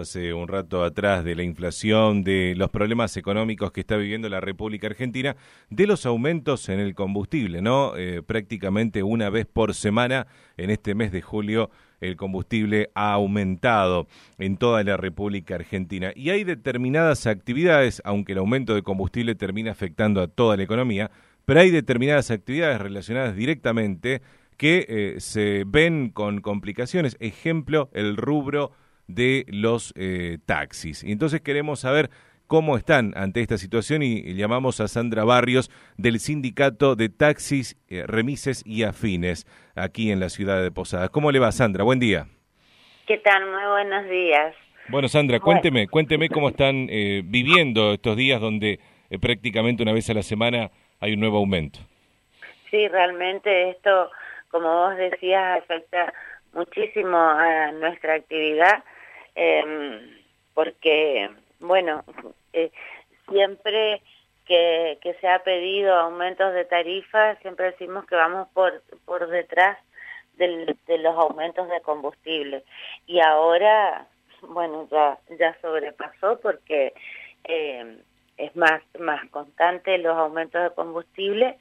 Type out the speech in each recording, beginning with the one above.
hace un rato atrás de la inflación, de los problemas económicos que está viviendo la República Argentina, de los aumentos en el combustible, ¿no? Eh, prácticamente una vez por semana en este mes de julio el combustible ha aumentado en toda la República Argentina. Y hay determinadas actividades, aunque el aumento de combustible termina afectando a toda la economía, pero hay determinadas actividades relacionadas directamente que eh, se ven con complicaciones. Ejemplo, el rubro de los eh, taxis. Y entonces queremos saber cómo están ante esta situación y, llamamos a Sandra Barrios del Sindicato de Taxis, eh, Remises y Afines aquí en la ciudad de Posadas. ¿Cómo le va Sandra? Buen día. ¿Qué tal? Muy buenos días. Bueno Sandra, cuénteme, cuénteme cómo están eh, viviendo estos días donde prácticamente una vez a la semana hay un nuevo aumento. Sí, realmente esto, como vos decías, afecta muchísimo a nuestra actividad eh, porque, bueno, eh, siempre que, que se ha pedido aumentos de tarifa, siempre decimos que vamos por, por detrás del, de los aumentos de combustible. Y ahora, bueno, ya, ya sobrepasó porque eh, es más, más constante los aumentos de combustible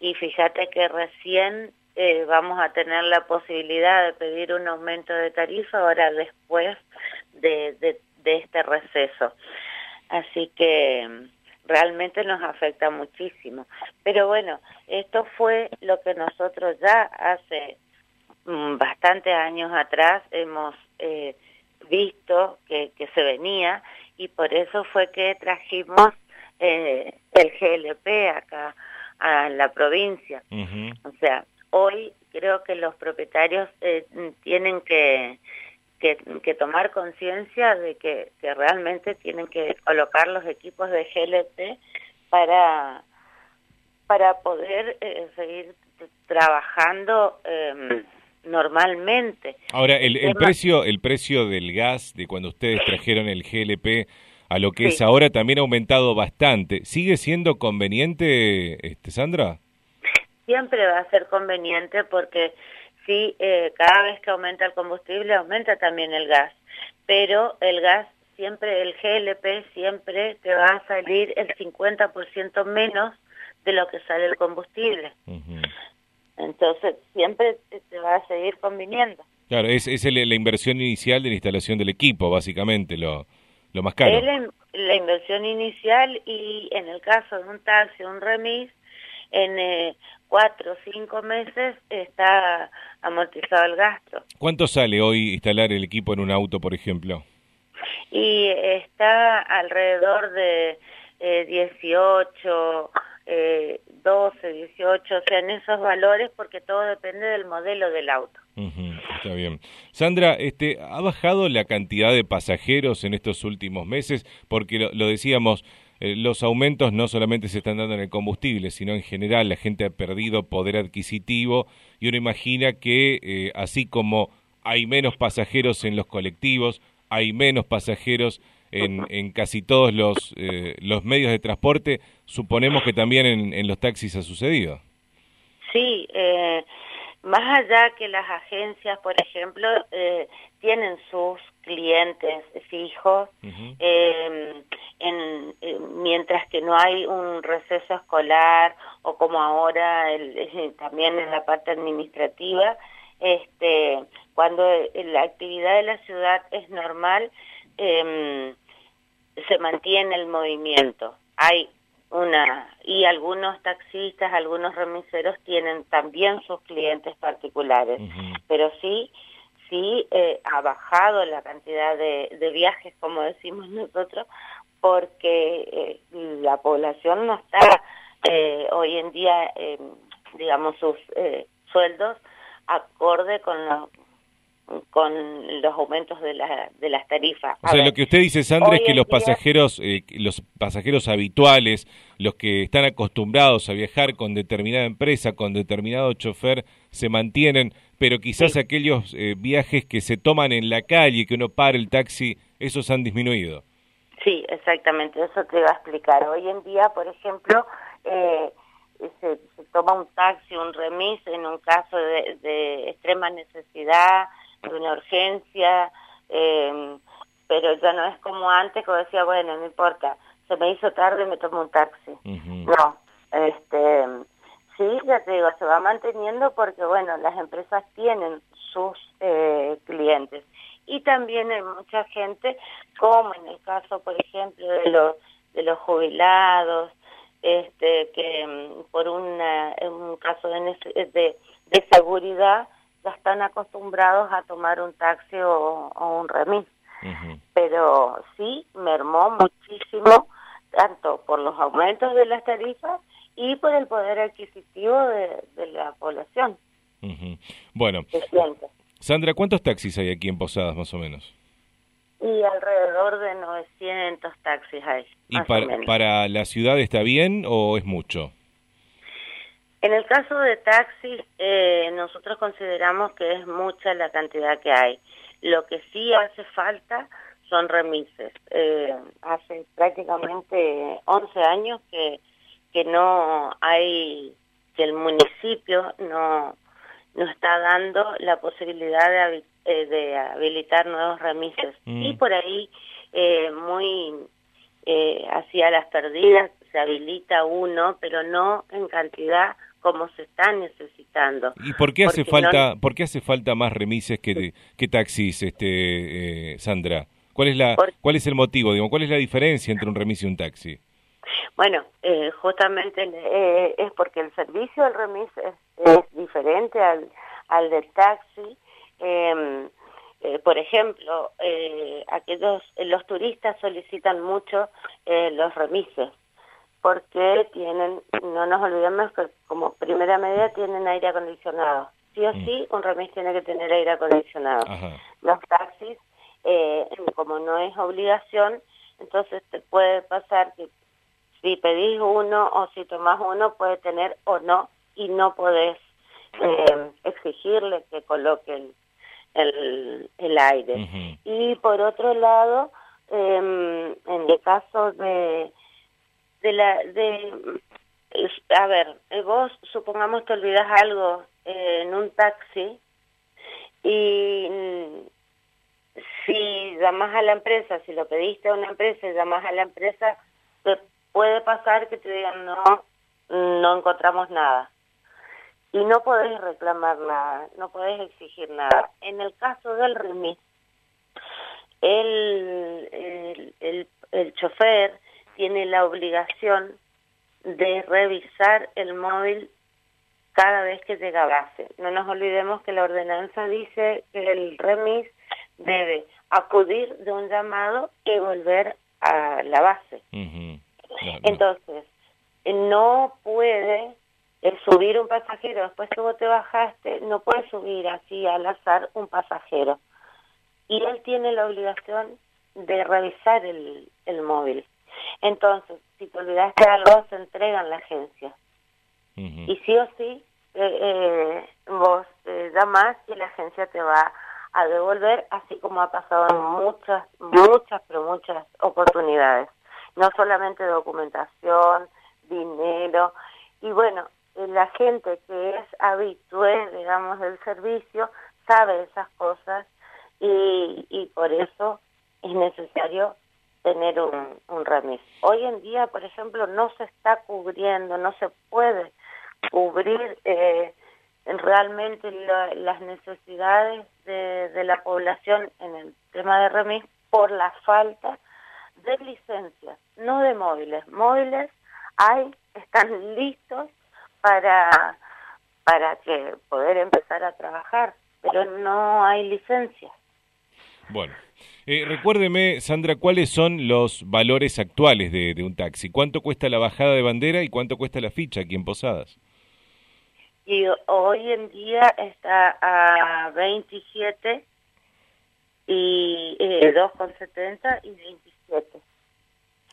y fíjate que recién eh, vamos a tener la posibilidad de pedir un aumento de tarifa ahora después de, de, este receso. Así que mm, realmente nos afecta muchísimo. Pero bueno, esto fue lo que nosotros ya hace mm, bastantes años atrás hemos eh, visto que, que se venía y por eso fue que trajimos eh, el GLP acá a la provincia. O sea, hoy creo que los propietarios eh, tienen que, que, tomar conciencia de que, realmente tienen que colocar los equipos de GLP para, para poder eh, seguir trabajando em, normalmente. Ahora, el, el, precio, el precio del gas de cuando ustedes trajeron el GLP a lo que es ahora también ha aumentado bastante. ¿Sigue siendo conveniente, este, Sandra? Siempre va a ser conveniente porque sí, eh, cada vez que aumenta el combustible aumenta también el gas, pero el gas siempre, el GLP siempre te va a salir el 50% menos de lo que sale el combustible. Entonces siempre te va a seguir conviniendo. Claro, es, es la inversión inicial de la instalación del equipo, básicamente, lo, lo más caro. Es la, la, inversión inicial y en el caso de un taxi, un remis, en eh, cuatro o cinco meses está amortizado el gasto. ¿Cuánto sale hoy instalar el equipo en un auto, por ejemplo? Y está alrededor de eh, 18, eh, 12, 18, o sea, en esos valores porque todo depende del modelo del auto. está bien. Sandra, este, ¿ha bajado la cantidad de pasajeros en estos últimos meses? Porque lo decíamos, eh, los aumentos no solamente se están dando en el combustible, sino en general la gente ha perdido poder adquisitivo y uno imagina que eh, así como hay menos pasajeros en los colectivos, hay menos pasajeros en, en casi todos los, eh, los medios de transporte, suponemos que también en, en los taxis ha sucedido. Sí, eh, más allá que las agencias, por ejemplo, eh, tienen sus clientes fijos, eh, en, eh, mientras que no hay un receso escolar o como ahora el, eh, también en la parte administrativa, este, cuando la actividad de la ciudad es normal, eh, se mantiene el movimiento. Hay una y algunos taxistas, algunos remiseros tienen también sus clientes particulares, pero sí sí eh, ha bajado la cantidad de, de, viajes, como decimos nosotros, porque eh, la población no está eh, hoy en día, eh, digamos, sus eh, sueldos acorde con los con los aumentos de, la, de las tarifas. o sea, lo que usted dice, Sandra, es que los pasajeros, eh, los pasajeros habituales, los que están acostumbrados a viajar con determinada empresa, con determinado chofer, se mantienen, pero quizás aquellos eh, viajes que se toman en la calle, que uno para el taxi, esos han disminuido. Sí, exactamente, eso te iba a explicar. Hoy en día, por ejemplo, eh, se, se, toma un taxi, un remis en un caso de, de extrema necesidad, de una urgencia, eh, pero ya no es como antes que decía, bueno, no importa, se me hizo tarde, me tomo un taxi. No, este, sí, ya te digo, se va manteniendo porque, bueno, las empresas tienen sus eh, clientes. Y también hay mucha gente, como en el caso, por ejemplo, de los, de los jubilados, este, que mm, por una, un caso de, de, de seguridad ya están acostumbrados a tomar un taxi o, un remis. Pero sí mermó muchísimo, tanto por los aumentos de las tarifas y por el poder adquisitivo de, la población. Bueno, Sandra, ¿cuántos taxis hay aquí en Posadas más o menos? Y alrededor de 900 taxis hay. ¿Y para, para la ciudad está bien o es mucho? En el caso de taxis, eh, nosotros consideramos que es mucha la cantidad que hay. Lo que sí hace falta son remises. Eh, hace prácticamente 11 años que, que no hay, que el municipio no, no está dando la posibilidad de, eh, de habilitar nuevos remises. Mm. Y por ahí, muy hacia las perdidas, se habilita uno, pero no en cantidad como se está necesitando. ¿Y por qué hace falta, por qué hace falta más remises que, que taxis, este, eh, Sandra? ¿Cuál es la, cuál es el motivo? Digo, ¿cuál es la diferencia entre un remis y un taxi? Bueno, eh, justamente eh, es porque el servicio del remis es, diferente al, al del taxi. Em, por ejemplo, aquellos los turistas solicitan mucho los remises porque tienen, no nos olvidemos que como primera medida tienen aire acondicionado. Sí o mm. sí, un remis tiene que tener aire acondicionado. Los taxis, eh, como no es obligación, entonces te puede pasar que si pedís uno o si tomás uno, puede tener o no, y no podés eh, exigirle que coloque el, el, aire. Y por otro lado, em, en el caso de de la de a ver vos supongamos te olvidas algo eh, en un taxi y mm, si llamas a la empresa si lo pediste a una empresa y llamas a la empresa te puede pasar que te digan no no encontramos nada y no podés reclamar nada no podés exigir nada. En el caso del remis el, el, el chofer tiene la obligación de revisar el móvil cada vez que llega a base. No nos olvidemos que la ordenanza dice que el remis debe acudir de un llamado y volver a la base. Entonces, no puede subir un pasajero, después que vos te bajaste, no puede subir así al azar un pasajero. Y él tiene la obligación de revisar el, el móvil. Entonces, si te olvidaste algo, se entrega en la agencia. Y sí o sí, eh, eh, vos eh, más y la agencia te va a devolver, así como ha pasado en muchas, muchas, pero muchas oportunidades. No solamente documentación, dinero, y bueno, la gente que es habitué, digamos, del servicio, sabe esas cosas y, y por eso es necesario tener un, un remis. Hoy en día, por ejemplo, no se está cubriendo, no se puede cubrir eh, realmente las necesidades de, de, la población en el tema de remis por la falta de licencias, no de móviles. Móviles hay, están listos para, para que poder empezar a trabajar, pero no hay licencias. Bueno, eh, recuérdeme, Sandra, ¿cuáles son los valores actuales de, un taxi? ¿Cuánto cuesta la bajada de bandera y cuánto cuesta la ficha aquí en Posadas? Y hoy en día está a 27 y eh, 2,70 y 27.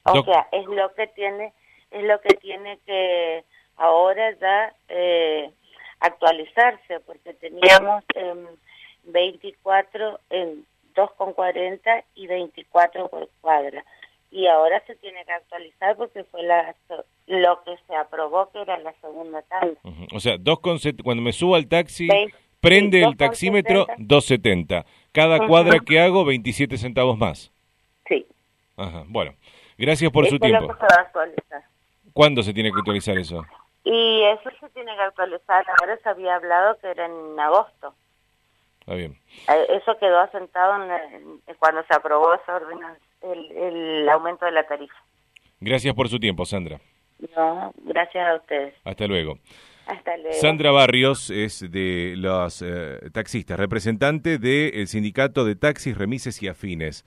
O sea, es lo que tiene es lo que tiene que ahora ya eh, actualizarse porque teníamos 24 en 2,40 y 24 por cuadra. Y ahora se tiene que actualizar porque fue la, lo que se aprobó que era la segunda tanda. O sea, cuando me subo al taxi, prende el taxímetro 2,70. Cada cuadra que hago, 27 centavos más. Ajá, bueno. Gracias por su tiempo. ¿Cuándo se tiene que actualizar eso? Y eso se tiene que actualizar. Ahora se había hablado que era en agosto. Está bien. Eh, eso quedó asentado cuando se aprobó esa el, el aumento de la tarifa. Gracias por su tiempo, Sandra. No, gracias a ustedes. Hasta luego. Hasta luego. Sandra Barrios es de los eh, taxistas, representante del sindicato de taxis, remises y afines.